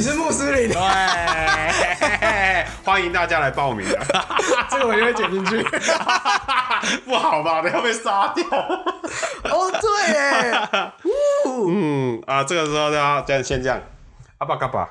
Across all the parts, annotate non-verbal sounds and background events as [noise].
你是穆斯林，对，欢迎大家来报名啊！[laughs] 这个我就会剪进去。[laughs] 不好吧？等下被杀掉。哦，对耶，[laughs] 嗯啊，这个时候呢，这样先这样，阿巴嘎巴，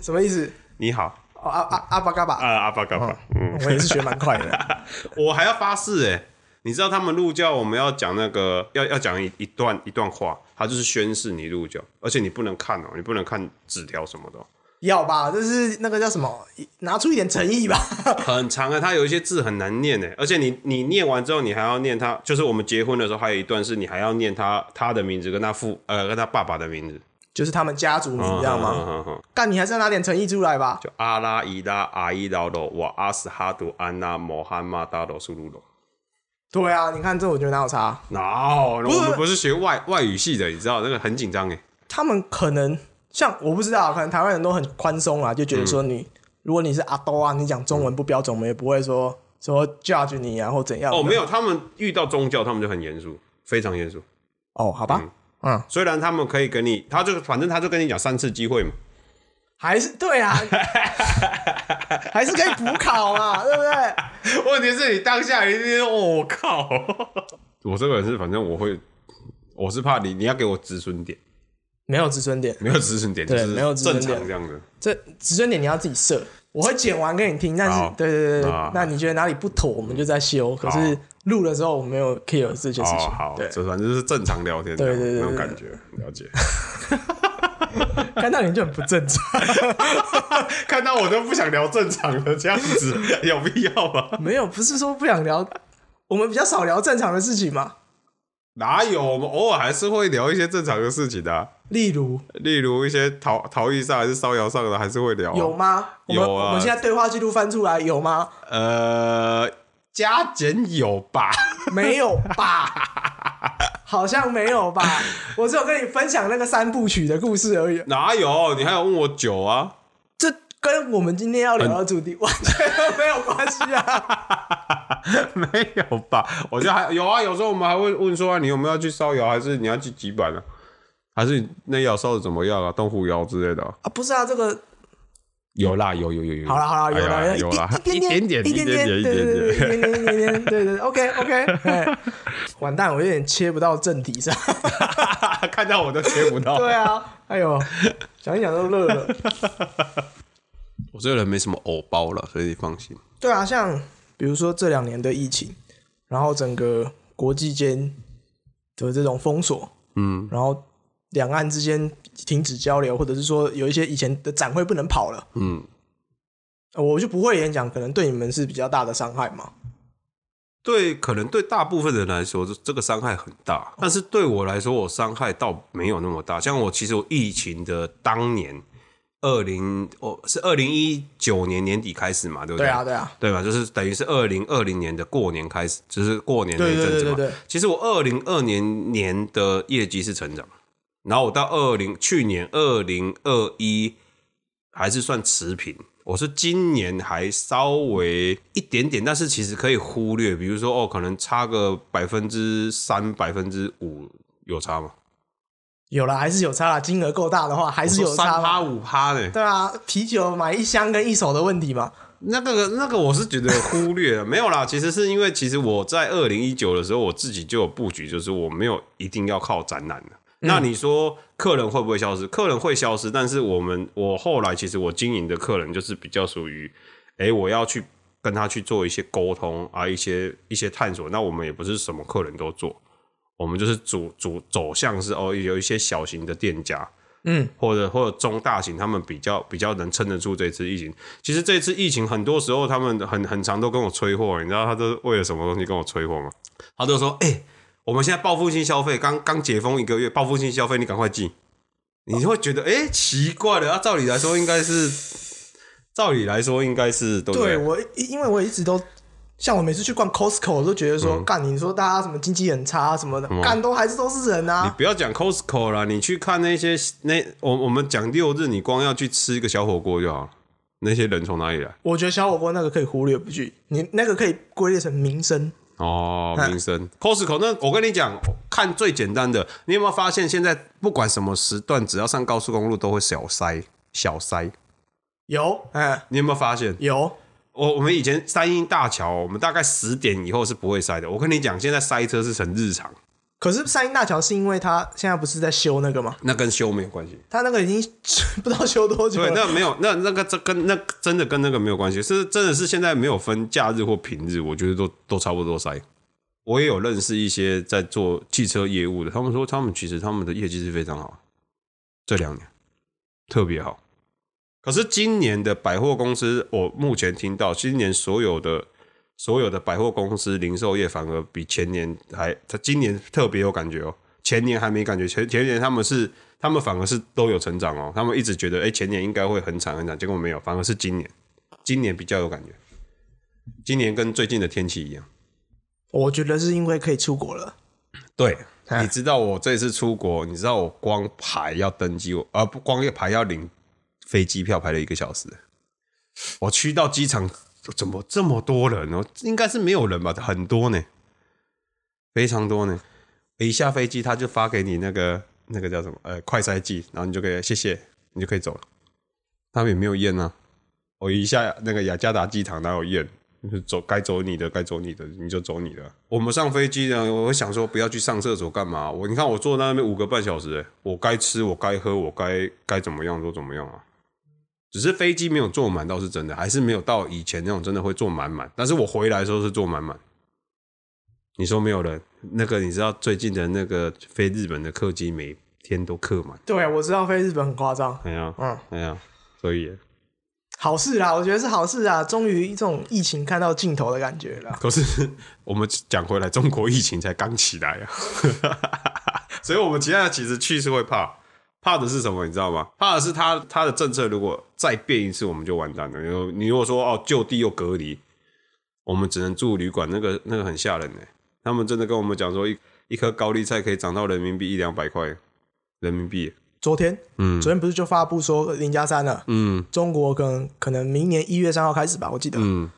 什么意思？你好，哦，阿阿阿巴嘎巴，啊，阿巴嘎巴，嗯，我也是学蛮快的。我还要发誓哎，你知道他们入教，我们要讲那个要要讲一一段一段话，他就是宣誓你入教，而且你不能看哦，你不能看纸条什么的哦，要吧，就是那个叫什么，拿出一点诚意吧。[laughs] 很长啊，它有一些字很难念呢，而且你你念完之后，你还要念他，就是我们结婚的时候还有一段是你还要念他他的名字跟他父呃跟他爸爸的名字，就是他们家族名，这样吗？嗯嗯嗯干，你还是要拿点诚意出来吧。就阿拉伊拉阿伊劳罗瓦阿斯哈杜安娜摩罕马达罗苏鲁罗。对啊，你看这，我觉得哪有差？哪有？我们不是学外外语系的，你知道那个很紧张哎。他们可能像我不知道，可能台湾人都很宽松啊，就觉得说你、如果你是阿多啊，你讲中文不标准，我们也不会说说 judge 你啊或怎样。哦，没有，他们遇到宗教，他们就很严肃，非常严肃。哦，好吧，嗯虽然他们可以跟你，他就反正他就跟你讲三次机会嘛。还是对啊，[laughs] 还是可以补考嘛，[laughs] 对不对？问题是你当下一定，哦，我靠！[laughs] 我这个人是，反正我会，我是怕你，你要给我止损点，没有止损点，没有止损点，就是对没有止损正点常这样的。这止损点你要自己设。我会剪完给你听，但是对对对对，那你觉得哪里不妥，我们就在修。可是录的时候我没有 care 这些事情。哦，好，对，这反正就是正常聊天，对对对那种感觉，了解。[laughs] 看到你就很不正常。[laughs] 看到我都不想聊正常的这样子，[laughs] 有必要吗？没有，不是说不想聊，我们比较少聊正常的事情嘛。哪有？我们偶尔还是会聊一些正常的事情的啊、例如例如一些逃逃逸上还是烧窑上的，还是会聊、啊。有吗？有啊我们现在对话记录翻出来有吗？呃，加减有吧？没有吧？好像没有吧？[laughs] 我只有跟你分享那个三部曲的故事而已。哪有？你还有问我酒啊？这跟我们今天要聊的主题完全没有关系啊！[laughs] 没有吧？我觉得还有啊，有时候我们还会问说、啊，你有没有要去烧窑，还是你要去几板啊？还是你那窑烧的怎么样啊？东湖窑之类的啊、啊，不是啊，这个有啦，有有有有。好了好了，有了有啦，一点点一点点，一点点，一点点。一点点一点点，对对，OK OK，哎，完蛋，我有点切不到正题上。看到我都切不到。对啊，哎呦，想一讲都乐了。我这个人没什么偶包了，所以你放心。对啊，像比如说这两年的疫情，然后整个国际间的这种封锁，嗯，然后两岸之间停止交流，或者是说有一些以前的展会不能跑了，嗯，呃我就不会演讲，可能对你们是比较大的伤害嘛。对，可能对大部分人来说，这这个伤害很大，但是对我来说，我伤害倒没有那么大。像我，其实我疫情的当年，二零哦是二零一九年年底开始嘛，对不对？对啊，对啊，对吧？就是等于是二零二零年的过年开始，就是过年那一阵子嘛。对对对对，其实我二零二年年的业绩是成长，然后我到二零去年二零二一还是算持平。我是今年还稍微一点点，但是其实可以忽略，比如说哦，可能差个百分之三、百分之五有差吗？有啦，还是有差啦。金额够大的话，还是有差三趴。五趴呢？对啊，啤酒买一箱跟一手的问题嘛。那个那个我是觉得忽略了，[laughs] 没有啦。其实是因为其实我在二零一九的时候，我自己就有布局，就是我没有一定要靠展览的。那你说客人会不会消失？客人会消失，但是我们我后来其实我经营的客人就是比较属于，哎，我要去跟他去做一些沟通啊，一些一些探索。那我们也不是什么客人都做，我们就是主主走向是哦，有一些小型的店家，嗯，或者或者中大型，他们比较比较能撑得住这次疫情。其实这次疫情很多时候他们很很常都跟我催货，你知道他都为了什么东西跟我催货吗？他都说，哎、我们现在报复性消费，刚刚解封一个月，报复性消费，你赶快进。你会觉得，哎、奇怪了，啊，照理来说应该是，照理来说应该是，对不对？我，因为我一直都像我每次去逛 Costco，我都觉得说，嗯干、你说大家什么经济很差什么的，干、都还是都是人啊你啊。不要讲 Costco 啦，你去看那些那我我们讲六日，你光要去吃一个小火锅就好了，那些人从哪里来？我觉得小火锅那个可以忽略不计，你那个可以归类成民生。哦，嗯民生 Costco 那我跟你讲，看最简单的，你有没有发现现在不管什么时段，只要上高速公路都会小塞小塞？有，哎，你有没有发现？有，我我们以前三英大桥，我们大概十点以后是不会塞的。我跟你讲，现在塞车是成日常，可是三英大桥是因为它现在不是在修那个吗？那跟修没有关系。它那个已经 [laughs] 不知道修多久对，那没有，那那个这跟那真的跟那个没有关系，是真的是现在没有分假日或平日，我觉得都都差不多塞。我也有认识一些在做汽车业务的，他们说他们其实他们的业绩是非常好，这两年特别好。可是今年的百货公司，我目前听到今年所有的所有的百货公司零售业反而比前年还，他今年特别有感觉哦，前年还没感觉，前前年他们是他们反而是都有成长哦，他们一直觉得哎、前年应该会很惨很惨，结果没有，反而是今年，今年比较有感觉，今年跟最近的天气一样。我觉得是因为可以出国了。对，哎你知道我这次出国，你知道我光排要登机，我呃不光要排要领飞机票排了一个小时。我去到机场，怎么这么多人哦？应该是没有人吧？很多呢，非常多呢。一下飞机他就发给你那个那个叫什么呃快筛剂，然后你就可以谢谢，你就可以走了。他们也没有验啊。我一下那个雅加达机场哪有验？就走该走你的，该走你的，你就走你的。我们上飞机呢，我会想说不要去上厕所干嘛？我你看我坐在那边五个半小时、我该吃，我该喝，我该该怎么样就怎么样啊。只是飞机没有坐满倒是真的，还是没有到以前那种真的会坐满满。但是我回来的时候是坐满满。你说没有人？那个你知道最近的那个飞日本的客机每天都客满，对，我知道飞日本很夸张，哎呀，嗯，哎呀，所以好事啦，我觉得是好事啊，终于这种疫情看到尽头的感觉了。可是我们讲回来，中国疫情才刚起来啊，[laughs] 所以我们其他的其实去是会怕，怕的是什么？你知道吗？怕的是他他的政策如果再变一次，我们就完蛋了。你如你如果说哦就地又隔离，我们只能住旅馆，那个那个很吓人呢。他们真的跟我们讲说，一一颗高丽菜可以涨到人民币一两百块人民币。昨天，嗯昨天不是就发布说零加三了？嗯中国可能可能明年一月三号开始吧，我记得、嗯。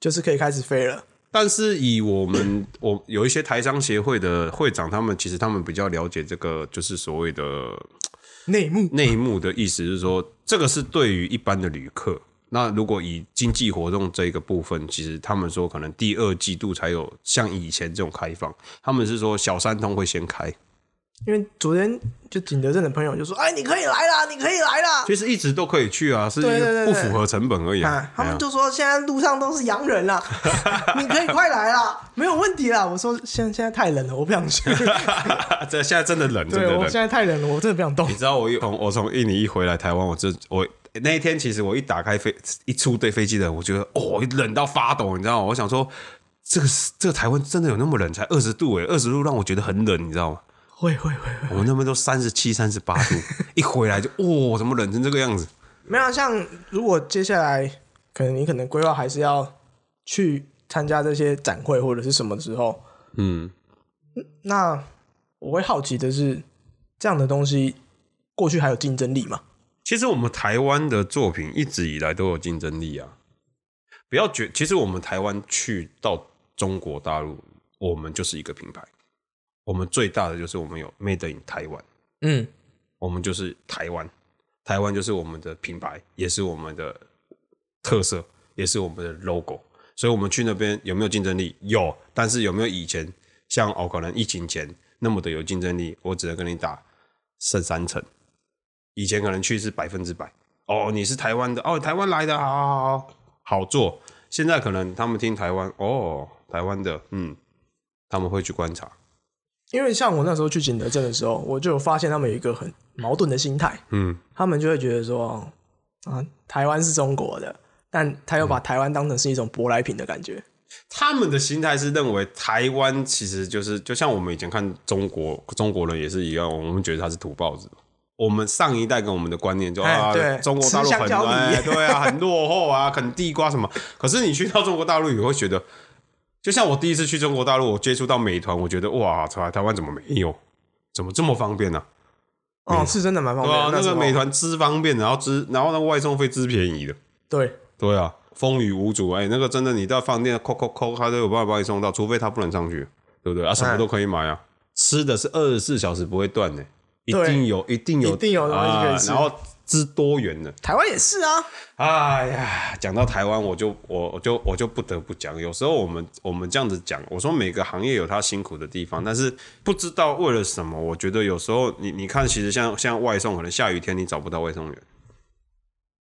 就是可以开始飞了。但是以我们 [coughs] 我有一些台商协会的会长，他们其实他们比较了解这个，就是所谓的内幕内幕的意思是说，这个是对于一般的旅客。那如果以经济活动这个部分，其实他们说可能第二季度才有像以前这种开放。他们是说小三通会先开，因为昨天就景德镇的朋友就说：“哎，你可以来啦，你可以来啦。其实一直都可以去啊，是对对对对不符合成本而已、啊啊。，他们就说现在路上都是洋人啦，[laughs] 你可以快来啦，没有问题啦。我说现在现在太冷了，我不想去。[laughs] 这现在真的冷，真对我的冷。现在太冷了，我真的不想动你。知道我一从我从印尼一回来台湾，我这我那一天其实我一打开飞一出对飞机的，我觉得哦冷到发抖，你知道吗？我想说这个是这个台湾真的有那么冷？才二十度诶，二十度让我觉得很冷，你知道吗？会会会会，我们那边都三十七、三十八度，[laughs] 一回来就哦，怎么冷成这个样子？没有啊像如果接下来可能你可能规划还是要去参加这些展会或者是什么时候，嗯，那我会好奇的是，这样的东西过去还有竞争力吗？其实我们台湾的作品一直以来都有竞争力啊。不要觉，其实我们台湾去到中国大陆，我们就是一个品牌。我们最大的就是我们有 Made in 台湾，嗯，我们就是台湾，台湾就是我们的品牌，也是我们的特色，也是我们的 logo。所以，我们去那边有没有竞争力？有，但是有没有以前像哦，可能疫情前那么的有竞争力？我只能跟你打剩三成。以前可能去是百分之百，哦，你是台湾的，哦，台湾来的，好好好好好做。现在可能他们听台湾，哦，台湾的，嗯，他们会去观察，因为像我那时候去景德镇的时候，我就有发现他们有一个很矛盾的心态，嗯，他们就会觉得说，啊，台湾是中国的，但他又把台湾当成是一种舶来品的感觉。他们的心态是认为台湾其实就是，就像我们以前看中国中国人也是一样，我们觉得他是土包子。我们上一代跟我们的观念就啊，中国大陆很哎，对啊，很落后啊，啃地瓜什么。可是你去到中国大陆，你会觉得，就像我第一次去中国大陆，我接触到美团，我觉得哇，台台湾怎么没有？怎么这么方便呢、哦，是真的蛮方便的。对啊，那个美团之方便，然后之然后那个外送费之便宜的，对对啊，风雨无阻。哎，那个真的，你到饭店扣扣扣，他都有办法帮你送到，除非他不能上去，对不对？啊，什么都可以买啊，吃的是二十四小时不会断的，一定有，一定有，一定有东西可以吃然后之多元的。台湾也是啊，哎呀，讲到台湾，我就我我就我就不得不讲，有时候我们我们这样子讲，我说每个行业有它辛苦的地方，但是不知道为了什么，我觉得有时候你你看，其实像像外送，可能下雨天你找不到外送员，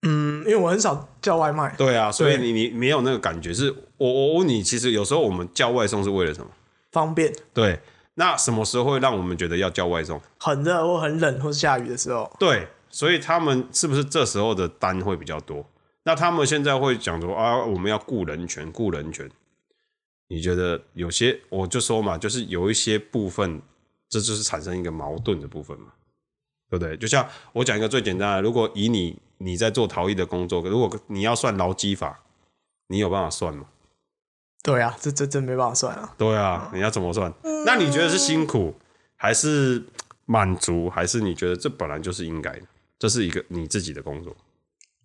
嗯，因为我很少叫外卖，对啊，所以你你没有那个感觉。是我我问你，其实有时候我们叫外送是为了什么？方便，对，那什么时候会让我们觉得要叫外送？很热或很冷或是下雨的时候，对，所以他们是不是这时候的单会比较多？那他们现在会讲说啊，我们要顾人权，顾人权。你觉得有些，我就说嘛，就是有一些部分，这就是产生一个矛盾的部分嘛，对不对？就像我讲一个最简单的，如果以你你在做逃逸的工作，如果你要算劳基法，你有办法算吗？对啊，这这真没办法算啊。对啊，你要怎么算？那你觉得是辛苦，还是满足，还是你觉得这本来就是应该的？这是一个你自己的工作。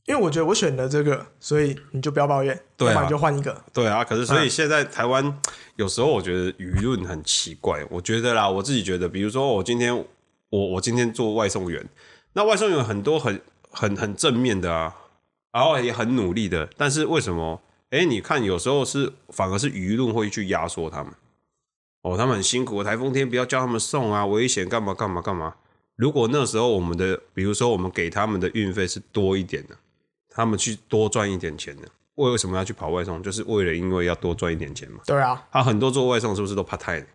因为我觉得我选了这个，所以你就不要抱怨，对不然你就换一个。对啊，可是所以现在台湾有时候我觉得舆论很奇怪，我觉得啦，我自己觉得，比如说我今天我我今天做外送员，那外送员很多很很很正面的啊，然后也很努力的，但是为什么？哎，你看有时候是反而是舆论会去压缩他们，哦，他们很辛苦，台风天不要叫他们送啊，危险干嘛干嘛干嘛。如果那时候我们的，比如说我们给他们的运费是多一点的，他们去多赚一点钱的，为什么要去跑外送？就是为了因为要多赚一点钱嘛。对啊，他很多做外送是不是都怕太？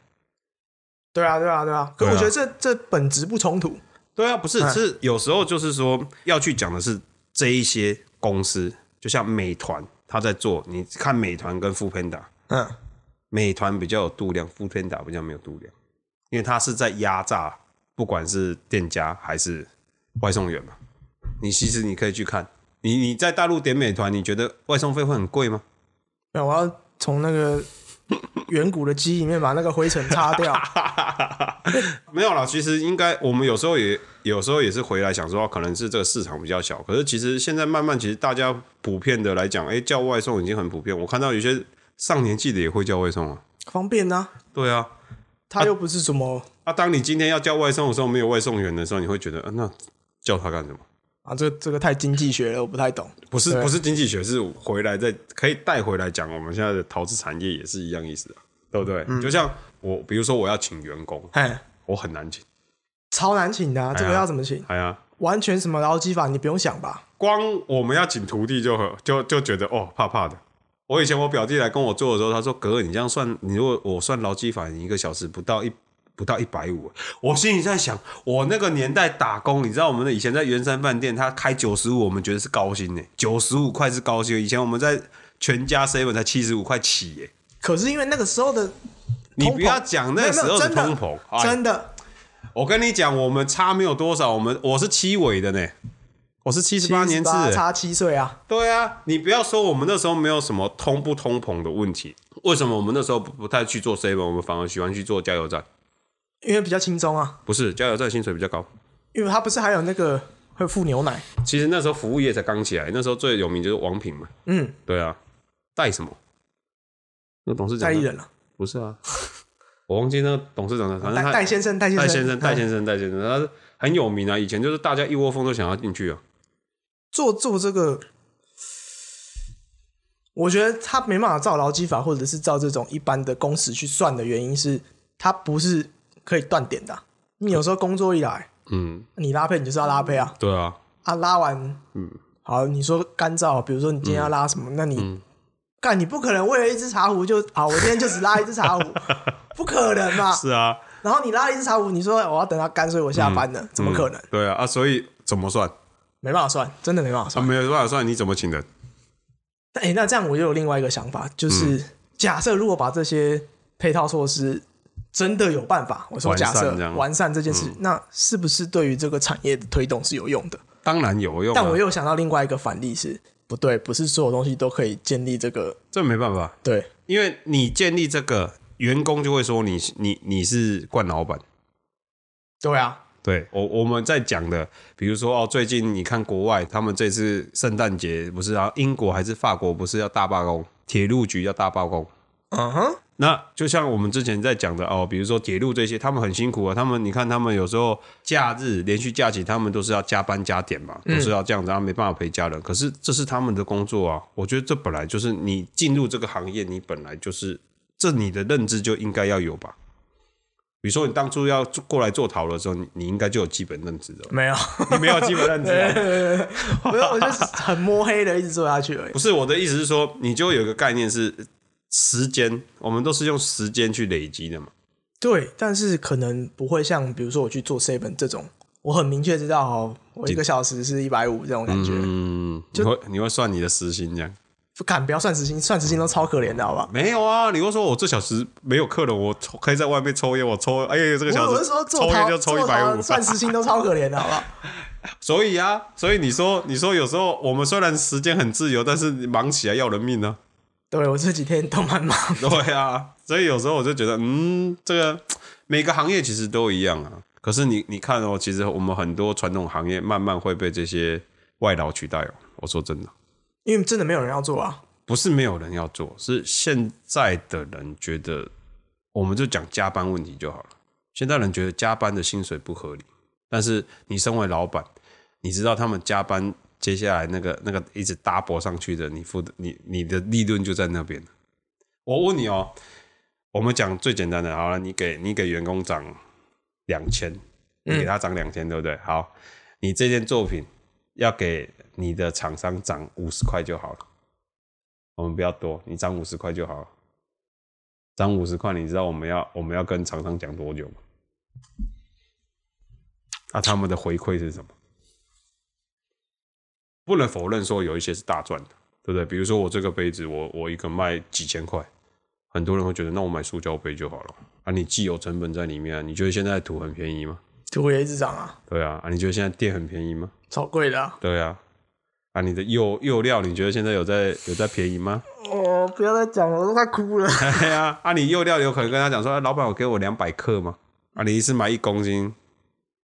对啊，对啊，对啊。可我觉得这这本质不冲突。对啊，不是，嗯是有时候就是说要去讲的是这一些公司，就像美团，他在做，你看美团跟富 Panda，嗯，美团比较有度量，富 Panda 比较没有度量，因为它是在压榨，不管是店家还是外送员嘛。你其实你可以去看，你你在大陆点美团，你觉得外送费会很贵吗？那我要从那个远古的鸡里面把那个灰尘擦掉。[laughs] 没有啦，其实应该我们有时候也有时候也是回来想说，可能是这个市场比较小。可是其实现在慢慢，其实大家普遍的来讲，哎，叫外送已经很普遍。我看到有些上年纪的也会叫外送啊。方便呐、对啊，他又不是什么啊，当你今天要叫外送的时候，没有外送员的时候，你会觉得，呃、那叫他干什么？啊，这个这个太经济学了，我不太懂。不是不是经济学，是回来再可以带回来讲，我们现在的投资产业也是一样意思啊，对不对？就像我，比如说我要请员工，哎，我很难请，超难请的、啊，这个要怎么请？哎呀，完全什么劳基法你不用想吧？光我们要请徒弟就很就就觉得哦怕怕的。我以前我表弟来跟我做的时候，他说：“哥，你这样算，你如果我算劳基法，你一个小时不到一不到一百五。”我心里在想，我那个年代打工，你知道我们的以前在圆山饭店，他开九十五，我们觉得是高薪呢，九十五块是高薪。以前我们在全家 seven 才七十五块起耶。可是因为那个时候的你不要讲那个时候通膨，哎真的我跟你讲，我们差没有多少，我们我是七尾的呢，我是七十八年制78的。差七岁啊，对啊，你不要说我们那时候没有什么通不通膨的问题，为什么我们那时候不不太去做 seven，我们反而喜欢去做加油站？因为比较轻松啊。不是加油站薪水比较高。因为他不是还有那个会付牛奶？其实那时候服务业才刚起来，那时候最有名就是王品嘛。嗯，对啊，带什么？那董事长呢代理人了，不是啊，[laughs] 我忘记那个董事长的，反正他戴戴先生，戴先生，戴先生，戴嗯先生，戴先生，他是很有名啊。以前就是大家一窝蜂都想要进去啊。做做这个，我觉得他没办法照劳基法或者是照这种一般的工时去算的原因是，他不是可以断点的啊、你有时候工作一来，嗯，你拉配你就是要拉配啊，对啊，啊拉完，嗯，好，你说干燥，比如说你今天要拉什么，那你。嗯干，你不可能为了一只茶壶就啊，我今天就只拉一只茶壶，[laughs] 不可能嘛？是啊，然后你拉一只茶壶，你说我要等它干，所以我下班了，怎么可能？对啊，啊，所以怎么算？没办法算，真的没办法啊，算。没有办法算，你怎么请人？哎、那这样我又有另外一个想法，就是、嗯假设如果把这些配套措施真的有办法，我说假设完善这件事，那是不是对于这个产业的推动是有用的？当然有用、啊，但我又想到另外一个反例是，不对，不是所有东西都可以建立这个这没办法，对。因为你建立这个，员工就会说你你你是惯老板。对啊，对我我们在讲的，比如说哦，最近你看国外，他们这次圣诞节不是啊，英国还是法国不是要大罢工，铁路局要大罢工，嗯哼，那就像我们之前在讲的哦，比如说铁路这些，他们很辛苦啊。他们你看，他们有时候假日连续假期，他们都是要加班加点嘛，都是要这样子，他没办法陪家人。可是这是他们的工作啊。我觉得这本来就是你进入这个行业，你本来就是这你的认知就应该要有吧。比如说你当初要过来做陶的时候，你你应该就有基本认知的。没有，你没有基本认知啊。[laughs] 没有，我就是很摸黑的一直做下去而已不。是我的意思是说，你就有一个概念是时间，我们都是用时间去累积的嘛。对，但是可能不会像比如说我去做 seven 这种，我很明确知道哦，我一个小时是一百五这种感觉。嗯，你会你会算你的时薪这样？不敢不要算时薪，算时薪都超可怜的，好不好？没有啊，你会说我这小时没有客人，我抽可以在外面抽烟，我抽哎呀这个小时我说抽烟就抽一百五，算时薪都超可怜的，好不好？所以啊，所以你说你说有时候我们虽然时间很自由，但是忙起来要人命呢、对我这几天都蛮忙，对啊，所以有时候我就觉得，嗯，这个每个行业其实都一样啊。可是你你看哦，其实我们很多传统行业慢慢会被这些外劳取代哦。我说真的，因为真的没有人要做啊。不是没有人要做，是现在的人觉得，我们就讲加班问题就好了。现在人觉得加班的薪水不合理，但是你身为老板，你知道他们加班接下来那个那个一直 double 上去的，你付的你你的利润就在那边。我问你哦，我们讲最简单的，好了，你给你给员工涨两千，你给他涨两千，对不对？好，你这件作品要给你的厂商涨五十块就好了。我们不要多，你涨五十块就好了。涨五十块，你知道我们要我们要跟厂商讲多久吗？那、他们的回馈是什么？不能否认说有一些是大赚的，对不对？比如说我这个杯子，我我一个卖几千块，很多人会觉得那我买塑胶杯就好了啊，你既有成本在里面、啊，你觉得现在土很便宜吗？土也一直涨啊，对啊，啊，你觉得现在电很便宜吗？超贵的、啊。对啊，啊，你的釉釉料，你觉得现在有在有在便宜吗？哦，不要再讲了，我都快哭了。[laughs] 对呀，啊，你釉料有可能跟他讲说，啊老板，我给我两百克吗？啊，你一次买一公斤，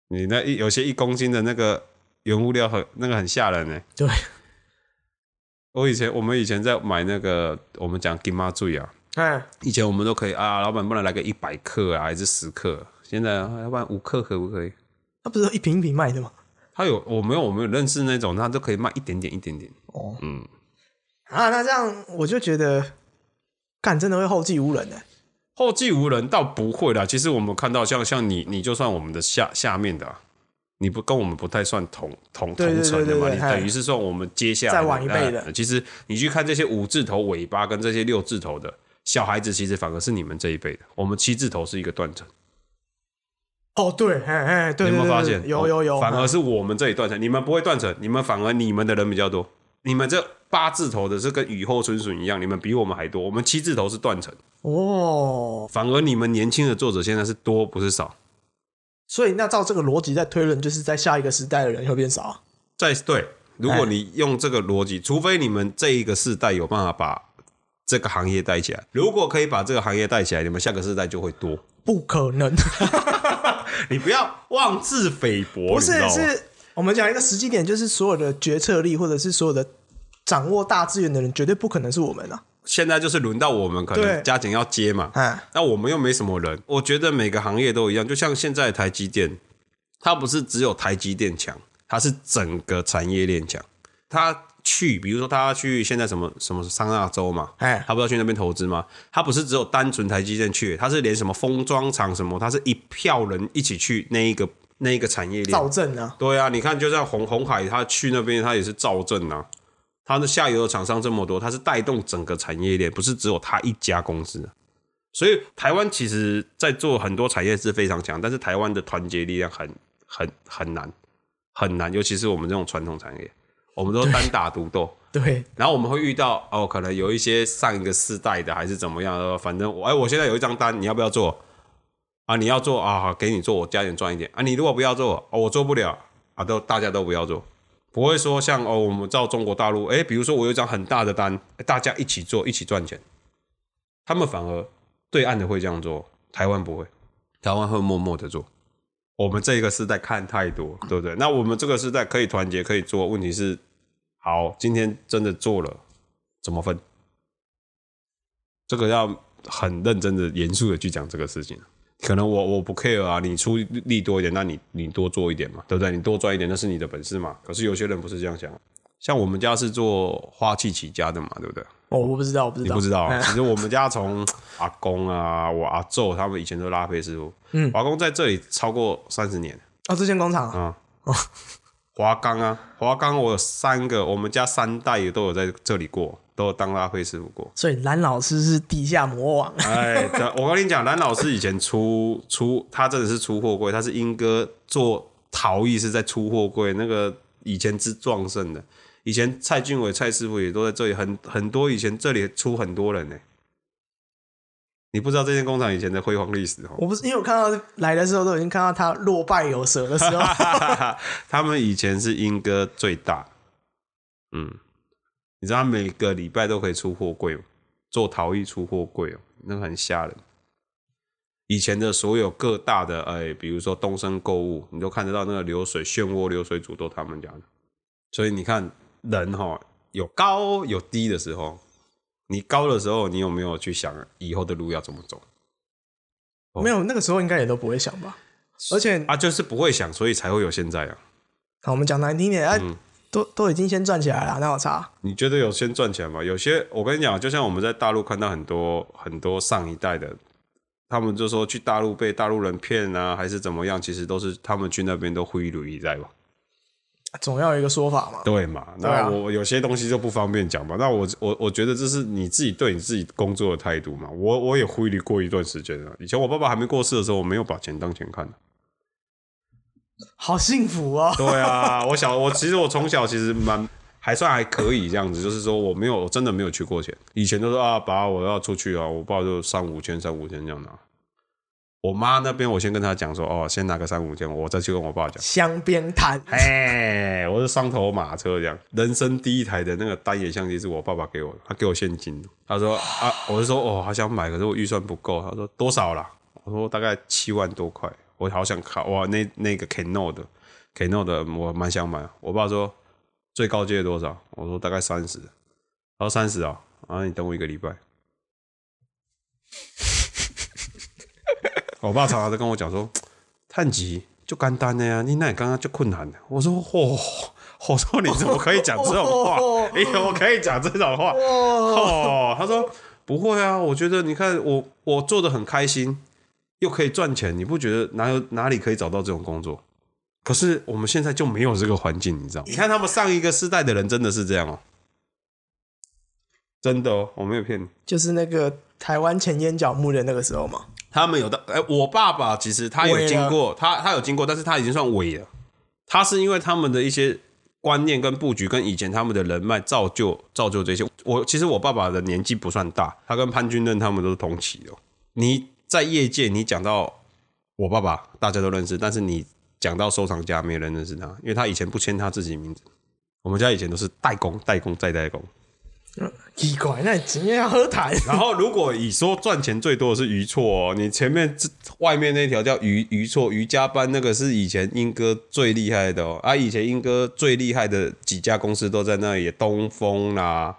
你那一有些一公斤的那个原物料很那个很吓人呢。对，我以前我们以前在买那个，我们讲金妈醉啊，哎，以前我们都可以啊，老板不能来个一百克啊，还是十克？现在啊要不然五克可不可以？他不是一瓶一瓶卖的吗？他有我没有我们有认识那种，他都可以卖一点点一点点。哦，嗯，啊，那这样我就觉得，干真的会后继无人呢、后继无人倒不会啦。其实我们看到像像你，你就算我们的下下面的、啊，你不跟我们不太算同同同层的嘛，你等于是算我们接下来再晚一辈的呃其实你去看这些五字头尾巴跟这些六字头的小孩子，其实反而是你们这一辈的。我们七字头是一个断层，哦，对，哎哎，对有没有发现？对有有有，反而嗯是我们这一断层，你们不会断层，你们反而你们的人比较多。你们这八字头的是跟雨后春笋一样，你们比我们还多。我们七字头是断层，哦，反而你们年轻的作者现在是多不是少。所以那照这个逻辑在推论，就是在下一个时代的人会变少啊。在对，如果哎你用这个逻辑，除非你们这一个世代有办法把这个行业带起来，如果可以把这个行业带起来，你们下个世代就会多。不可能，[laughs] 你不要妄自菲薄，不是是我们讲一个实际点，就是所有的决策力或者是所有的掌握大资源的人，绝对不可能是我们啊。现在就是轮到我们，可能对加紧要接嘛。哎，那我们又没什么人，我觉得每个行业都一样，就像现在台积电，它不是只有台积电强，它是整个产业链强。它去，比如说他去现在什么什么桑拿州嘛，哎他不要去那边投资吗？他不是只有单纯台积电去，他是连什么封装厂什么，他是一票人一起去那一个那一个产业链造证啊，对啊，你看，就像红红海，他去那边，他也是造证啊。他的下游的厂商这么多，它是带动整个产业链，不是只有它一家公司。所以台湾其实在做很多产业是非常强，但是台湾的团结力量很很很难很难，尤其是我们这种传统产业，我们都单打独斗。[laughs] 对，然后我们会遇到哦，可能有一些上一个世代的还是怎么样的，反正我哎，我现在有一张单，你要不要做啊？你要做啊，好给你做，我加点赚一点啊。你如果不要做，哦，我做不了啊，都大家都不要做，不会说像哦，我们照中国大陆，哎，比如说我有一张很大的单，大家一起做，一起赚钱，他们反而对岸的会这样做，台湾不会，台湾会默默的做。我们这个时代看太多，对不对？那我们这个时代可以团结，可以做，问题是，好，今天真的做了，怎么分？这个要很认真的、严肃的去讲这个事情。可能我我不 care 啊，你出力多一点，那你你多做一点嘛，对不对？你多赚一点，那是你的本事嘛。可是有些人不是这样想，像我们家是做花器起家的嘛，对不对？哦，我不知道，我不知道，你不知道 [laughs] 其实我们家从阿公啊，我阿昼他们以前都拉菲师傅，嗯，我阿公在这里超过三十年哦，这间工厂啊，哦。华冈啊，华冈，我有三个，我们家三代也都有在这里过，都有当拉菲师傅过。所以蓝老师是地下魔王。哎，我跟你讲，蓝老师以前出出，他真的是出货柜，他是英哥做陶艺是在出货柜，那个以前之壮盛的。以前蔡俊伟蔡师傅也都在这里，很很多以前这里出很多人呢。你不知道这间工厂以前的辉煌历史哦。我不是因为我看到来的时候都已经看到他落败有舍的时候，[laughs] 他们以前是英哥最大，嗯，你知道每个礼拜都可以出货柜吗？做陶艺出货柜哦，那个很吓人。以前的所有各大的哎，比如说东升购物，你都看得到那个流水漩涡流水组都他们家的。所以你看人哈、有高有低的时候，你高的时候，你有没有去想以后的路要怎么走？没有那个时候应该也都不会想吧。而且，啊，就是不会想，所以才会有现在啊。好，我们讲难听点，啊、嗯都都已经先赚起来了，那有差。你觉得有先赚钱吗？有些我跟你讲，就像我们在大陆看到很多很多上一代的，他们就说去大陆被大陆人骗啊，还是怎么样，其实都是他们去那边都挥如一在吧？总要有一个说法嘛。对嘛？那我有些东西就不方便讲嘛。那我我我觉得这是你自己对你自己工作的态度嘛。我我也挥离过一段时间了。以前我爸爸还没过世的时候，我没有把钱当钱看。好幸福哦！对啊，我小我其实我从小其实蛮还算还可以这样子，就是说我没有我真的没有缺过钱。以前都是啊，爸我要出去啊，我爸就三五千三五千这样拿。我妈那边我先跟她讲说，哦，先拿个三五千，我再去跟我爸讲。香边谈，哎，我是双头马车这样，人生第一台的那个单眼相机是我爸爸给我的，他给我现金。他说啊，我就说哦，好想买，可是我预算不够。他说多少啦？我说大概七万多块，我好想看哇，那那个 Canon 的 Canon 的我蛮想买。我爸说最高阶多少？我说大概三十。他说三十啊，啊你等我一个礼拜。[laughs] 我爸常常在跟我讲说，探级就简单的呀，你那刚刚就困难的。我说嚯、我说你怎么可以讲这种话？哎、我可以讲这种话哦。他说不会啊，我觉得你看我我做的很开心，又可以赚钱，你不觉得哪有哪里可以找到这种工作？可是我们现在就没有这个环境，你知道？你看他们上一个世代的人真的是这样哦，真的哦，我没有骗你。就是那个台湾前烟角木的那个时候嘛。他们有的，哎、我爸爸其实他有经过，他他有经过，但是他已经算伪了。他是因为他们的一些观念跟布局，跟以前他们的人脉造就造就这些。我其实我爸爸的年纪不算大，他跟潘君任他们都是同期的哦。你在业界，你讲到我爸爸，大家都认识，但是你讲到收藏家，没有人认识他，因为他以前不签他自己名字。我们家以前都是代工，代工再代工。奇怪，那今天要喝谈，然后，如果以说赚钱最多的是余错哦，你前面这外面那条叫余余错瑜伽班，那个是以前英哥最厉害的哦。啊，以前英哥最厉害的几家公司都在那里，东风啦、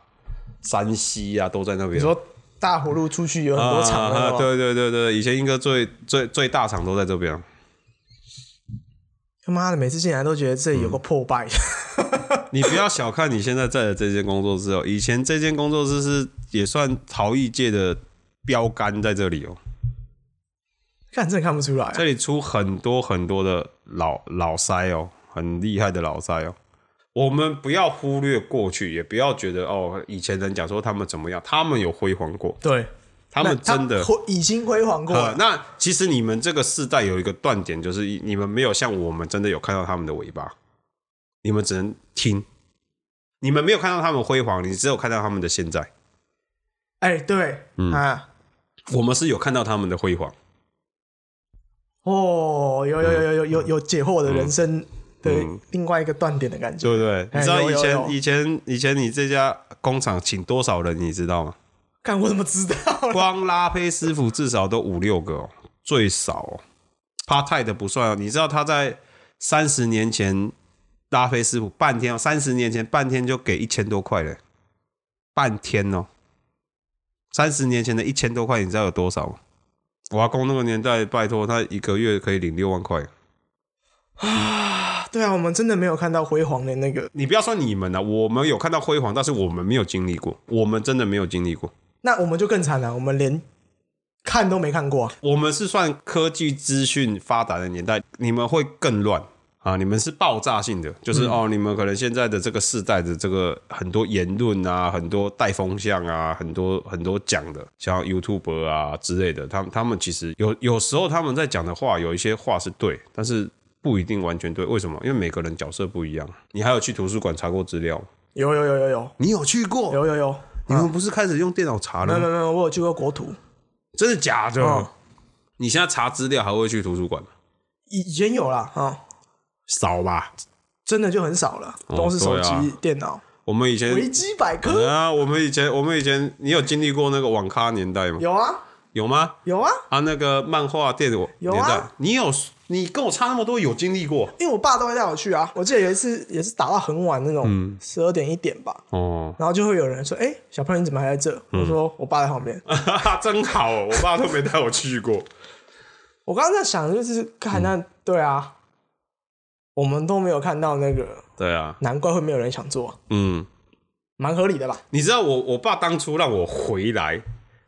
山西啊，都在那边。你说大葫芦出去有很多场啊了吗，对对对对，以前英哥最最最大厂都在这边。他妈的，每次进来都觉得这里有个破败。[laughs] 你不要小看你现在在的这间工作室哦，以前这间工作室是也算陶艺界的标杆在这里哦。看，真的看不出来、这里出很多很多的老老塞哦，很厉害的老塞哦。我们不要忽略过去，也不要觉得哦，以前人讲说他们怎么样，他们有辉煌过，对，他们真的。辉已经辉煌过了。呃那其实你们这个世代有一个断点，就是你们没有像我们真的有看到他们的尾巴，你们只能听，你们没有看到他们辉煌，你只有看到他们的现在。哎、对，嗯啊，我们是有看到他们的辉煌，哦，有有有有有有有解惑我的人生的嗯另外一个断点的感觉。对不对？哎你知道以前以前以前你这家工厂请多少人，你知道吗？看我怎么知道？光拉胚师傅至少都五六个哦，最少哦。趴太的不算哦，你知道他在三十年前拉胚师傅半天哦，三十年前半天就给一千多块了，半天哦。三十年前的一千多块，你知道有多少吗？我阿公那个年代，拜托他一个月可以领六万块。[sighs] 对啊，我们真的没有看到辉煌的那个。你不要说你们了，我们有看到辉煌，但是我们没有经历过，我们真的没有经历过。那我们就更惨了，我们连看都没看过啊。我们是算科技资讯发达的年代，你们会更乱啊！你们是爆炸性的，就是、哦，你们可能现在的这个世代的这个很多言论啊，很多带风向啊，很多很多讲的，像 YouTube 啊之类的，他们他们其实有有时候他们在讲的话，有一些话是对，但是不一定完全对。为什么？因为每个人角色不一样。你还有去图书馆查过资料？有有有有有你有去过？有有有，你们不是开始用电脑查了吗？没有没有我有去过国图，真的假的？嗯你现在查资料还会去图书馆吗？以以前有啦啊，少吧。真的就很少了，都是手机、电脑、我们以前维基百科。啊，我们以前我们以前，你有经历过那个网咖年代吗？有啊有吗？有啊，啊，那个漫画店我有啊，你有你跟我差那么多，有经历过因为我爸都会带我去啊。我记得有一次也是打到很晚那种，十二点一点吧，哦？然后就会有人说：“哎、小朋友你怎么还在这？”我说：“我爸在旁边。[laughs] 真好哦，我爸都没带我去过。我刚刚在想，就是看那、对啊，我们都没有看到那个，对啊，难怪会没有人想做，嗯，蛮合理的吧？你知道我我爸当初让我回来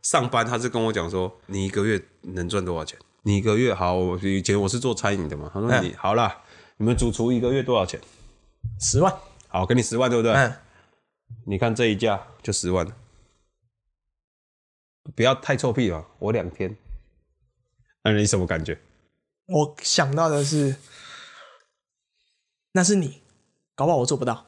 上班，他是跟我讲说，你一个月能赚多少钱？你一个月好，我以前我是做餐饮的嘛，他说嗯你、好啦，你们主厨一个月多少钱？十万，好，给你十万，对不对？嗯，你看这一架就十万，不要太臭屁了，我两天。那你什么感觉？我想到的是，那是你，搞不好我做不到，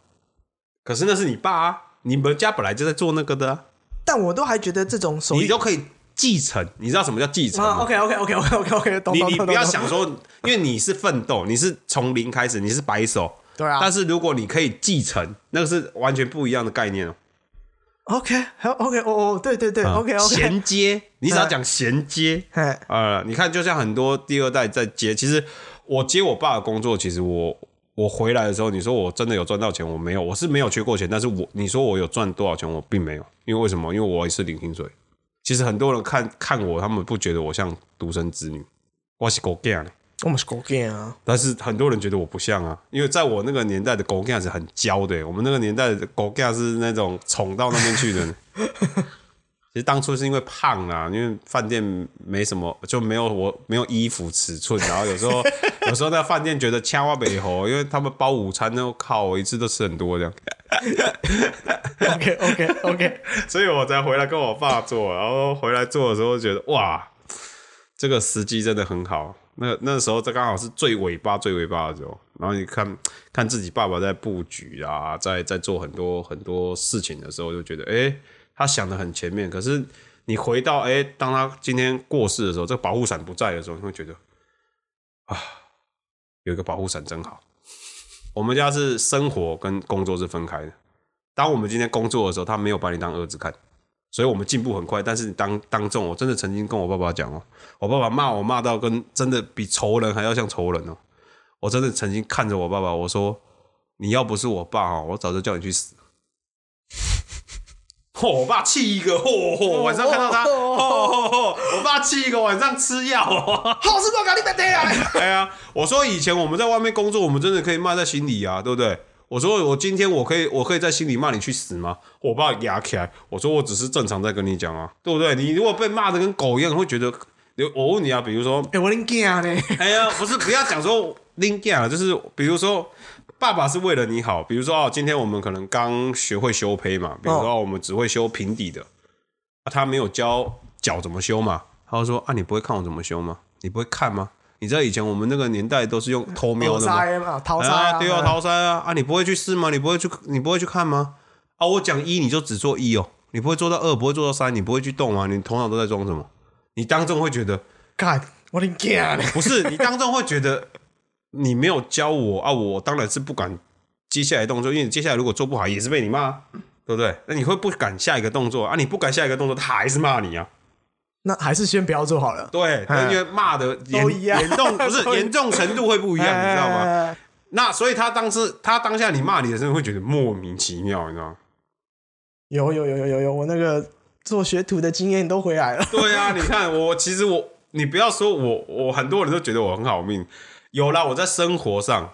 可是那是你爸啊，你们家本来就在做那个的、啊，但我都还觉得这种手艺你都可以继承。你知道什么叫继承？，OK OK OK OK OK OK，[laughs] 懂你你不要想说，因为你是奋斗，你是从零开始，你是白手。对啊但是如果你可以继承，那个是完全不一样的概念哦。，OK 还有 OK 哦哦，对对对，OK OK，衔接，你只要讲衔接，哎，呃，你看，就像很多第二代在接，其实我接我爸的工作，其实我我回来的时候，你说我真的有赚到钱，我没有，我是没有缺过钱，但是我你说我有赚多少钱，我并没有，因为为什么？因为我也是领薪水。其实很多人看看我，他们不觉得我像独生子女，我是狗干的，我们是狗 gay 啊，但是很多人觉得我不像啊，因为在我那个年代的狗干是很娇的，我们那个年代的狗干是那种宠到那边去的。[laughs] 其实当初是因为胖啊，因为饭店没什么，就没有我没有衣服尺寸，然后有时候有时候那饭店觉得掐我北猴，因为他们包午餐那靠我一次都吃很多这样，OK OK OK，[laughs] 所以我才回来跟我爸做，然后回来做的时候觉得哇，这个时机真的很好。那那时候这刚好是最尾巴、最尾巴的时候，然后你看看自己爸爸在布局啊，在在做很多很多事情的时候，就觉得哎、诶他想的很前面。可是你回到哎、诶当他今天过世的时候，这个保护伞不在的时候，你会觉得啊，有一个保护伞真好。我们家是生活跟工作是分开的。当我们今天工作的时候，他没有把你当儿子看，所以我们进步很快。但是你当当众，我真的曾经跟我爸爸讲哦，我爸爸骂我骂到跟真的比仇人还要像仇人哦。我真的曾经看着我爸爸，我说你要不是我爸哦，我早就叫你去死。嚯、我爸气一个，嚯、嚯、晚上看到他，嚯、嚯、嚯，我爸气一个晚上吃药、哦。好事不搞你别对啊！[laughs] 哎呀，我说以前我们在外面工作，我们真的可以骂在心里啊，对不对？我说我今天我可以，我可以在心里骂你去死吗？我爸压起来，我说我只是正常在跟你讲啊，对不对？你如果被骂的跟狗一样，会觉得，我问你啊，比如说，哎，我拎惊呢，哎呀，不是，不要讲说拎啊，就是比如说，爸爸是为了你好，比如说哦，今天我们可能刚学会修胚嘛，比如说、哦、我们只会修平底的，啊，他没有教脚怎么修嘛，他就说啊，你不会看我怎么修吗？你不会看吗？你知道以前我们那个年代都是用偷瞄的吗？啊，对啊，淘塞啊！啊，你不会去试吗？你不会去，你不会去看吗？啊，我讲一你就只做一哦，你不会做到二，不会做到三，你不会去动吗？你头脑都在装什么？你当众会觉得干，我拎惊呢。不是，你当众会觉得你没有教我啊，我当然是不敢接下来的动作，因为你接下来如果做不好也是被你骂，对不对？那你会不敢下一个动作啊？你不敢下一个动作，他还是骂你啊？那还是先不要做好了，对，哎因为骂的严严重不是 [laughs] 严重程度会不一样，你知道吗？吗？那所以他当时他当下你骂你的时候会觉得莫名其妙，你知道吗？有有有有有有，我那个做学徒的经验都回来了。对啊，你看我，其实我，你不要说我，我很多人都觉得我很好命，有啦，我在生活上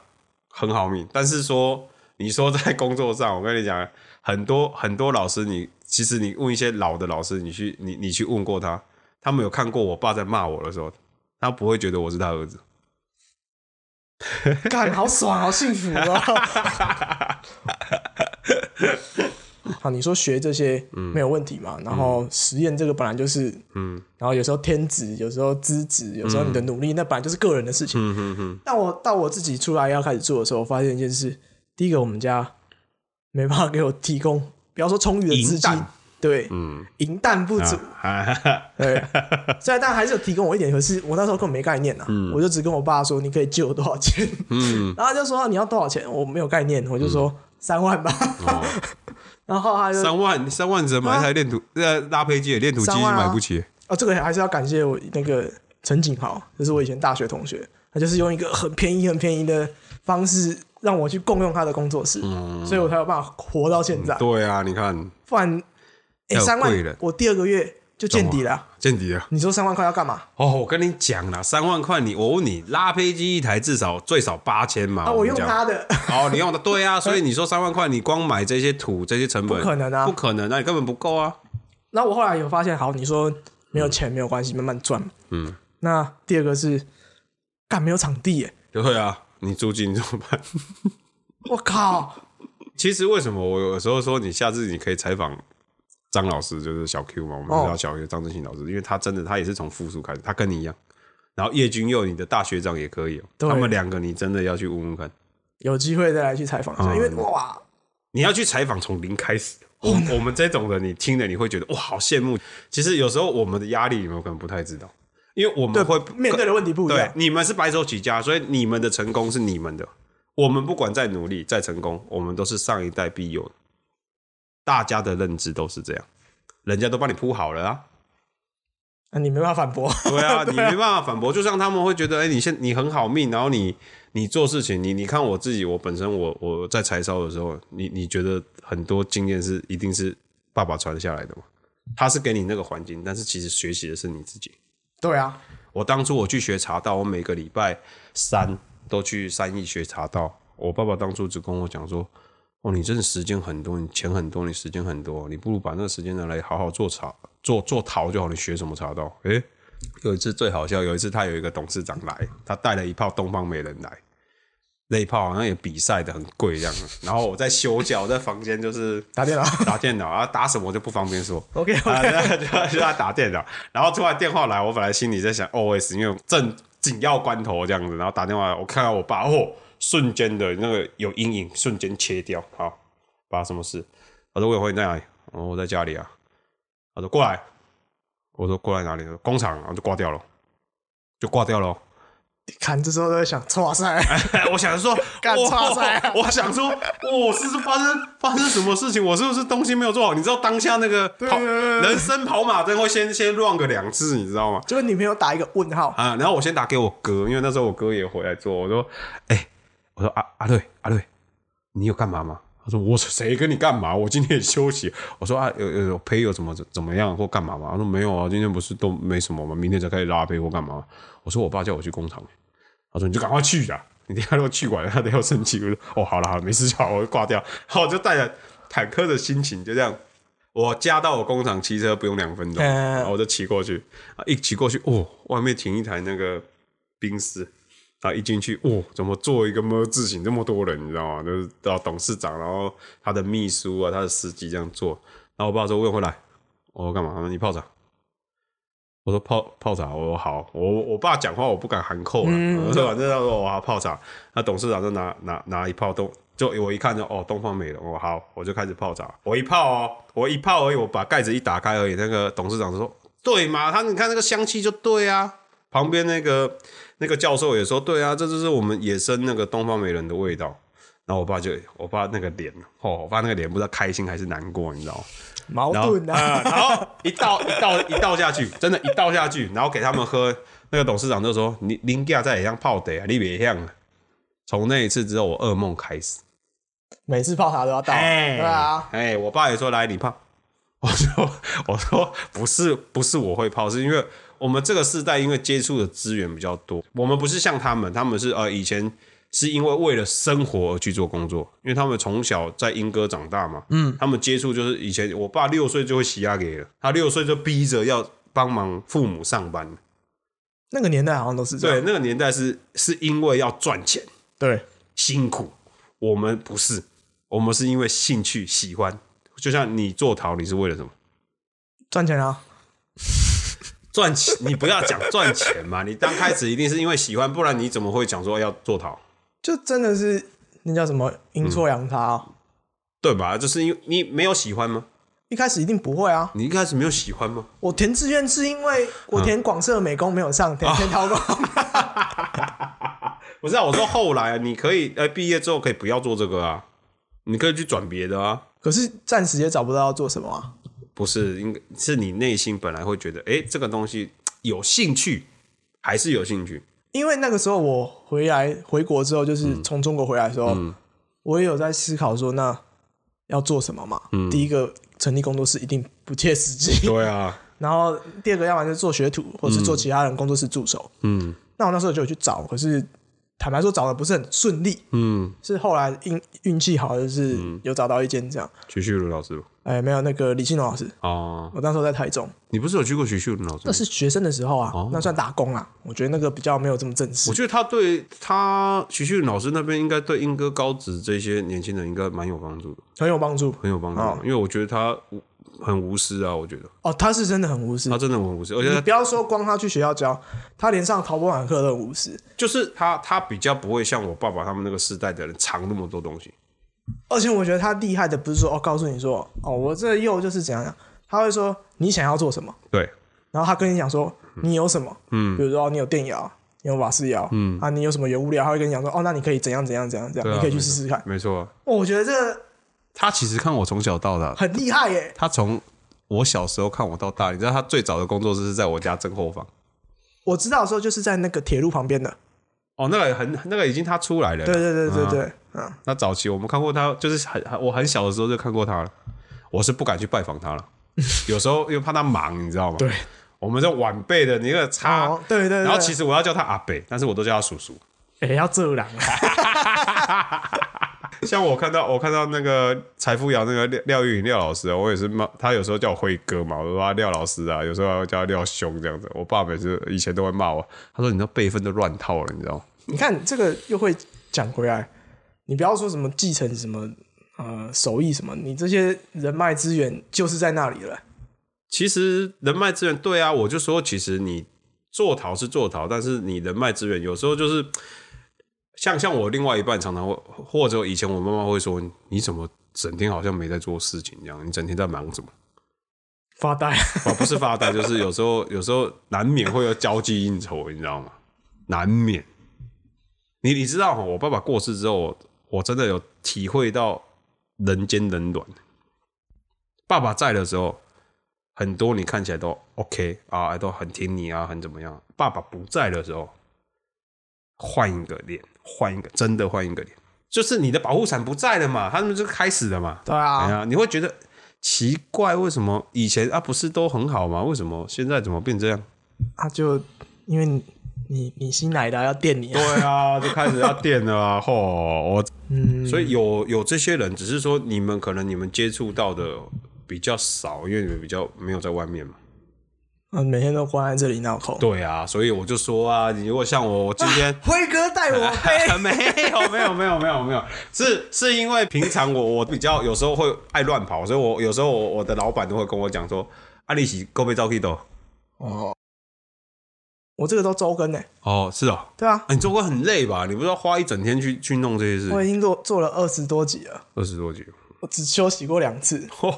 很好命，但是说你说在工作上，我跟你讲，很多 [laughs] 很多老师，你其实你问一些老的老师，你去你你去问过他，他们有看过我爸在骂我的时候，他不会觉得我是他儿子。干，好爽，好幸福啊！[laughs] 好，你说学这些没有问题嘛？然后实验这个本来就是，嗯然后有时候天职，有时候资质，有时候你的努力，那本来就是个人的事情。嗯嗯嗯，但我到我自己出来要开始做的时候，我发现一件事：第一个，我们家没办法给我提供，比方说充裕的资金对，嗯银弹不足，哈对，虽然但还是有提供我一点，可是我那时候根本没概念呐、我就只跟我爸说：“你可以借我多少钱？”嗯，[laughs] 然后他就说：“你要多少钱？”我没有概念，我就说三万吧。哦，然后他就三万三万只能买一台练图呃拉胚机的练图机买不起，哦，这个还是要感谢我那个陈景豪，就是我以前大学同学，他就是用一个很便宜、很便宜的方式让我去共用他的工作室，所以我才有办法活到现在。对啊，你看。不然，哎，三万，我第二个月就见底了啊。见底了。你说三万块要干嘛？哦，我跟你讲啦，三万块你我问你，拉胚机一台至少最少八千嘛。啊，我用他的，哦，你用的对啊，[laughs] 所以你说三万块，你光买这些土这些成本，不可能啊不可能啊，你根本不够啊。那我后来有发现，好，你说没有钱没有关系，慢慢赚。嗯，那第二个是，干没有场地耶，对啊，你租金怎么办？[laughs] 我靠，其实为什么我有时候说你下次你可以采访张老师，就是小 Q 嘛，我们哦知道小 Q 张振兴老师，因为他真的他也是从复数开始，他跟你一样。然后叶君佑，你的大学长也可以、哦，他们两个你真的要去问问看。有机会再来去采访一下，嗯因为哇，你要去采访从零开始。我 [laughs] 我们这种的，你听了你会觉得哇，好羡慕。其实有时候我们的压力，你们可能不太知道，因为我们会面对的问题不一对样，你们是白手起家，所以你们的成功是你们的。我们不管再努力再成功，我们都是上一代必有的。大家的认知都是这样，人家都帮你铺好了啊。那你没办法反驳。对啊，[laughs] 你没办法反驳。就像他们会觉得，哎、你现你很好命，然后你你做事情，你你看我自己，我本身我我在柴烧的时候，你你觉得很多经验是一定是爸爸传下来的嘛？他是给你那个环境，但是其实学习的是你自己。对啊，我当初我去学茶道，我每个礼拜三都去三义学茶道。我爸爸当初只跟我讲说：“哦，你真的时间很多，你钱很多，你时间很多，你不如把那个时间拿来好好做茶，做做陶就好。你学什么茶道？”诶，有一次最好笑，有一次他有一个董事长来，他带了一泡东方美人来，那一泡好像也比赛的很贵这样。然后我在休假，我在房间就是 [laughs] 打电脑。打电脑，啊，打什么就不方便说。OK 就就在打电脑，然后突然电话来，我本来心里在想 OS，因为正紧要关头这样子，然后打电话来，我看到我爸，哦，瞬间的那个有阴影，瞬间切掉。好，爸，什么事？他说魏辉你在哪里？哦，我在家里啊。他说过来，我说过来哪里？工厂，然后就挂掉了，就挂掉了。看这时候都在想，哇塞，[laughs] 我想说，[laughs] 干哇差赛啊我想说，我是不是发生发生什么事情？我是不是东西没有做好？你知道当下那个跑人生跑马灯会先先乱个两次，你知道吗？就跟女朋友打一个问号，啊，然后我先打给我哥，因为那时候我哥也回来做，我说，哎、我说阿阿瑞阿瑞，你有干嘛吗？他说我谁跟你干嘛？我今天也休息。我说啊，有有有胚有怎么怎么样或干嘛吗？他说没有啊，今天不是都没什么吗？明天才开始拉胚或干嘛？我说我爸叫我去工厂。他说你就赶快去呀！你等一下如果去晚了，他等下要生气。我说哦，好了好了，没事就好，我就挂掉。然后我就带着坦克的心情，就这样，我加到我工厂骑车不用两分钟，嗯然后我就骑过去。啊，一骑过去，哦，外面停一台那个宾士，然后一进去，哦，怎么做一个么字形，这么多人，你知道吗？就是到董事长，然后他的秘书啊，他的司机这样做。然后我爸说问回来，我说干嘛？他说你泡茶。我说泡泡茶，我说好，我我爸讲话我不敢含扣了，我说反正他说我要泡茶，那董事长就拿拿拿一泡东，就我一看就哦东方美人，我好，我就开始泡茶，我一泡哦，我一泡而已，我把盖子一打开而已，那个董事长就说对嘛，他你看那个香气就对啊，旁边那个那个教授也说对啊，这就是我们野生那个东方美人的味道。然后我爸就，我爸那个脸，哦，我爸那个脸不知道开心还是难过，你知道吗？矛然后盾啊，啊然后一倒一倒一倒下去，真的，一倒下去，然后给他们喝。那个董事长就说：“你林家在也像泡的啊，你别像啊。”从那一次之后，我噩梦开始。每次泡茶都要倒，哎对啊，哎，我爸也说：“来，你泡。”我说我说不是不是我会泡，是因为我们这个世代因为接触的资源比较多，我们不是像他们，他们是呃以前是因为为了生活而去做工作，因为他们从小在英歌长大嘛，嗯，他们接触就是以前我爸六岁就会洗牙给了，他六岁就逼着要帮忙父母上班，那个年代好像都是这样。，对那个年代是是因为要赚钱。对，辛苦，我们不是，我们是因为兴趣喜欢，就像你做陶，你是为了什么？赚钱啊，赚钱，你不要讲赚钱嘛，你刚开始一定是因为喜欢，不然你怎么会讲说要做陶，就真的是那叫什么阴错阳差、啊。对吧？就是因为你没有喜欢吗？一开始一定不会啊，你一开始没有喜欢吗？我填志愿是因为我填广设美工没有上，填填陶工。[laughs] 不是啊，我说后来啊，你可以呃毕业之后可以不要做这个啊，你可以去转别的啊。可是暂时也找不到要做什么啊。不是，应该是你内心本来会觉得，哎，这个东西有兴趣，还是有兴趣。因为那个时候我回来回国之后，就是从中国回来的时候，我也有在思考说，那要做什么嘛？第一个成立工作室一定不切实际，对啊，[laughs] 然后第二个要么就是做学徒，或是做其他人工作室助手。嗯那我那时候就有去找，可是坦白说找的不是很顺利，嗯，是后来运运气好，就是有找到一间这样。徐旭如老师哎，没有那个李庆龙老师，哦，我那时候在台中，你不是有去过徐旭如老师吗？那是学生的时候啊，那算打工啦。我觉得那个比较没有这么正式我。觉得他对他徐旭老师那边应该对英歌高职这些年轻人应该蛮有帮助的，很有帮助很有帮助，哦因为我觉得他无很无私啊，我觉得哦，他是真的很无私他。真的很无私，而且你不要说光他去学校教，他连上陶博馆课都很无私。就是他他比较不会像我爸爸他们那个时代的人藏那么多东西，而且我觉得他厉害的不是说哦，告诉你说哦，我这又就是怎样样，他会说你想要做什么，对，然后他跟你讲说你有什么，嗯，比如说、哦你有电窑，你有瓦斯窑，嗯。啊，你有什么原物料，他会跟你讲说哦，那你可以怎样怎样怎样怎样，啊你可以去试试看。没错。啊，哦我觉得这个他其实看我从小到大，很厉害耶。他从我小时候看我到大，你知道他最早的工作室是在我家正后方。我知道的时候就是在那个铁路旁边的，哦，那个很那个已经他出来了。对对对对对，嗯，那早期我们看过他，就是很很我很小的时候就看过他了。我是不敢去拜访他了，[laughs] 有时候因为怕他忙，你知道吗？对，我们这晚辈的，你那个差。哦，对对对，然后其实我要叫他阿北，但是我都叫他叔叔。哎要这样啊，[laughs] [laughs] 像我看到我看到那个财富瑶那个廖廖玉颖廖老师啊，我也是骂他，有时候叫我辉哥嘛，我说他廖老师啊，有时候叫他廖兄这样子。我爸每次以前都会骂我，他说你那辈分都乱套了，你知道吗？你看这个又会讲回来，你不要说什么继承什么呃手艺什么，你这些人脉资源就是在那里了。其实人脉资源对啊，我就说其实你做陶是做陶，但是你人脉资源有时候就是像像我另外一半常常会，或者以前我妈妈会说，你怎么整天好像没在做事情一样？你整天在忙什么？发呆，啊，[laughs] 不是发呆，就是有时候有时候难免会有交际应酬，你知道吗？难免。你你知道哈，我爸爸过世之后，我我真的有体会到人间冷暖。爸爸在的时候，很多你看起来都 OK 啊，都很听你啊，很怎么样。爸爸不在的时候，换一个脸，换一个真的换一个脸，就是你的保护伞不在了嘛，他们就开始了嘛。哎对啊，呀，你会觉得奇怪，为什么以前啊不是都很好吗？为什么现在怎么变这样？啊就因为你你你新来的啊要电你啊，对啊，就开始要电了啊！[laughs] 吼，我嗯，所以有有这些人，只是说你们可能你们接触到的比较少，因为你们比较没有在外面嘛。嗯，每天都关在这里闹口。对啊，所以我就说啊，你如果像我，我今天辉哥带我飞，[laughs] 没有没有没有没有没有，是是因为平常我我比较有时候会爱乱跑，所以我有时候我我的老板都会跟我讲说，啊你是够被招 K 的哦，我这个都周更呢，哦，是哦，对啊，啊你周更很累吧？你不是要花一整天去去弄这些事？我，已经做做了二十多集了，二十多集，我只休息过两次，哇！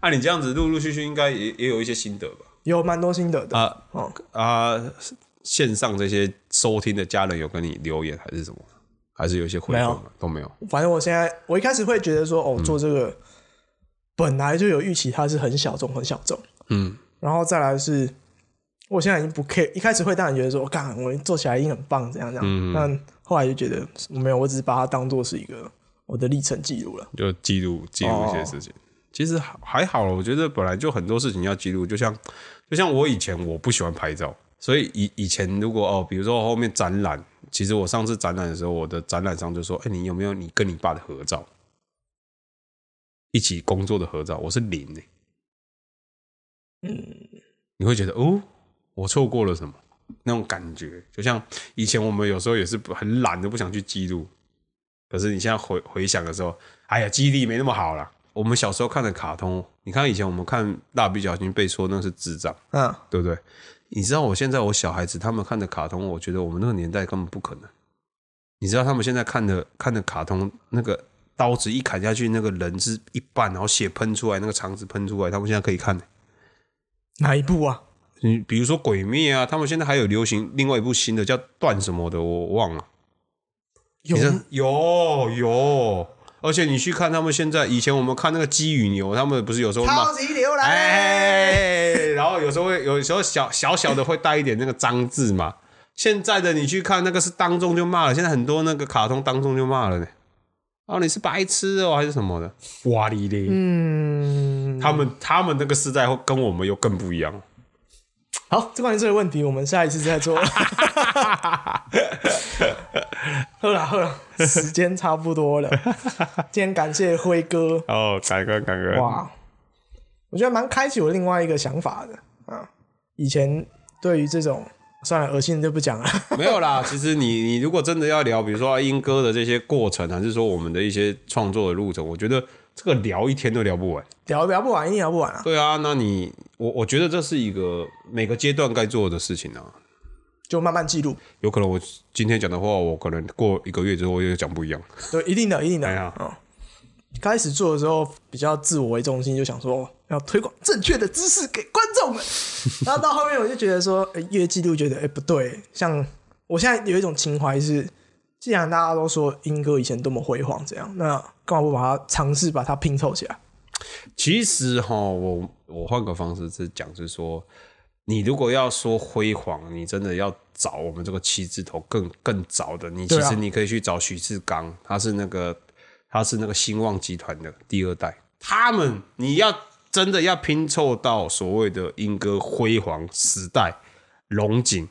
啊，你这样子陆陆续续应该也也有一些心得吧？有蛮多心得的。啊哦，啊，线上这些收听的家人有跟你留言还是什么？还是有一些回没有馈吗？都没有。反正我现在，我一开始会觉得说，哦，做这个本来就有预期，它是很小众，很小众。嗯，然后再来是，我现在已经不 care，一开始会当然觉得说，我干，我做起来一定很棒，怎样怎样。嗯但后来就觉得没有，我只是把它当做是一个我的历程记录了。就记录记录一些事情。其实还还好，我觉得本来就很多事情要记录，就像就像我以前我不喜欢拍照，所以以以前如果哦，比如说后面展览，其实我上次展览的时候，我的展览上就说，哎，你有没有你跟你爸的合照，一起工作的合照？我是零呢、嗯，你会觉得哦，我错过了什么那种感觉，就像以前我们有时候也是很懒的，不想去记录。可是你现在回回想的时候，哎呀，记忆力没那么好了。我们小时候看的卡通，你看以前我们看蜡笔小新被说那是智障，嗯，对不对？你知道我现在我小孩子他们看的卡通，我觉得我们那个年代根本不可能。你知道他们现在看的看的卡通，那个刀子一砍下去，那个人是一半，然后血喷出来，那个肠子喷出来，他们现在可以看。哪一部啊？你比如说《鬼灭》啊，他们现在还有流行另外一部新的叫《断什么的》，我忘了。有有有，而且你去看他们现在，以前我们看那个鸡与牛，他们不是有时候骂超级牛奶，哎，然后有时候会有时候小小小的会带一点那个脏字嘛。现在的你去看那个是当众就骂了，现在很多那个卡通当众就骂了呢。哦，你是白痴哦，还是什么的？哇哩嘞！嗯，他们他们那个时代会跟我们又更不一样。好，这关于这个问题，我们下一次再做。好了好了，时间差不多了。[laughs] 今天感谢辉哥，哦，感恩感恩。哇，我觉得蛮开启我另外一个想法的啊。以前对于这种算了，恶心的就不讲了。[laughs] 没有啦，其实你你如果真的要聊，比如说英歌的这些过程，还是说我们的一些创作的路程，我觉得这个聊一天都聊不完。聊聊不完，一定聊不完啊。对啊，那你我我觉得这是一个每个阶段该做的事情啊。就慢慢记录，有可能我今天讲的话，我可能过一个月之后又讲不一样。对，一定的，一定的。哎呀嗯，开始做的时候比较自我为中心，就想说要推广正确的知识给观众们。[laughs] 然后到后面我就觉得说，哎越记录觉得哎不对，像我现在有一种情怀是，既然大家都说英哥以前多么辉煌，这样，那干嘛不把它尝试把它拼凑起来？其实哈，我我换个方式是讲，是说，你如果要说辉煌，你真的要找我们这个七字头更更早的，你其实你可以去找许志刚，他是那个他是那个兴旺集团的第二代，他们你要真的要拼凑到所谓的英歌辉煌时代龙井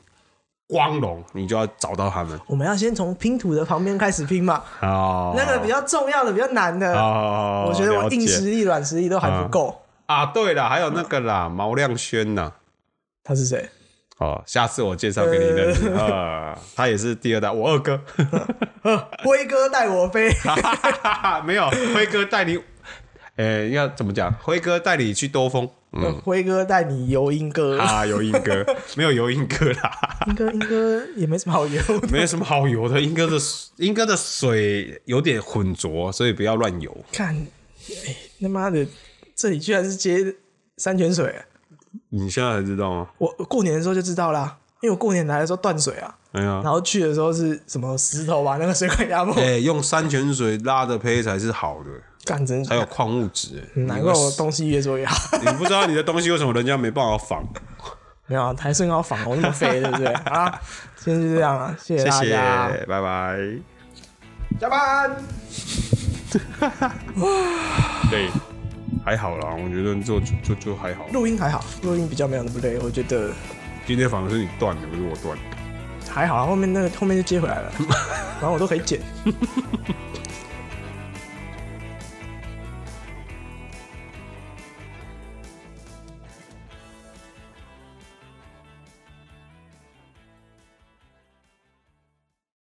光荣，你就要找到他们我们要先从拼图的旁边开始拼嘛，哦 [laughs] 那个比较重要的、比较难的，哦，我觉得我硬实力、软实力都还不够。啊，对了，还有那个啦，毛亮轩呐。他是谁？哦，下次我介绍给你认识啊，他也是第二代，我二哥，[laughs] 辉哥带我飞，[laughs] 没有辉哥带你，呃，要怎么讲？辉哥带你去兜风，嗯辉哥带你游英哥。啊，游英哥，[laughs] 没有游英哥啦，英哥，英哥也没什么好游的。没有什么好游的，英哥的英哥的水有点浑浊，所以不要乱游。看，哎、他妈的，这里居然是接山泉水，你现在才知道吗？我我过年的时候就知道啦，因为我过年来的时候断水啊，哎呀然，后去的时候是什么石头把那个水管压破，哎，用山泉水拉的胚才是好的，干真还有矿物质。哎难怪我东西越做越好。[laughs] 你不知道你的东西为什么人家没办法仿？[laughs] 没有啊，还是很好仿我那么肥，对不对？啊，今天就这样了，谢谢谢谢，大家，拜拜。加班。[laughs] 对，还好啦，我觉得就就就就还好。录音还好，录音比较没有那么累，我觉得今天反而是你断的，不是我断。还好啊，后面那个后面就接回来了，[laughs] 反正我都可以剪。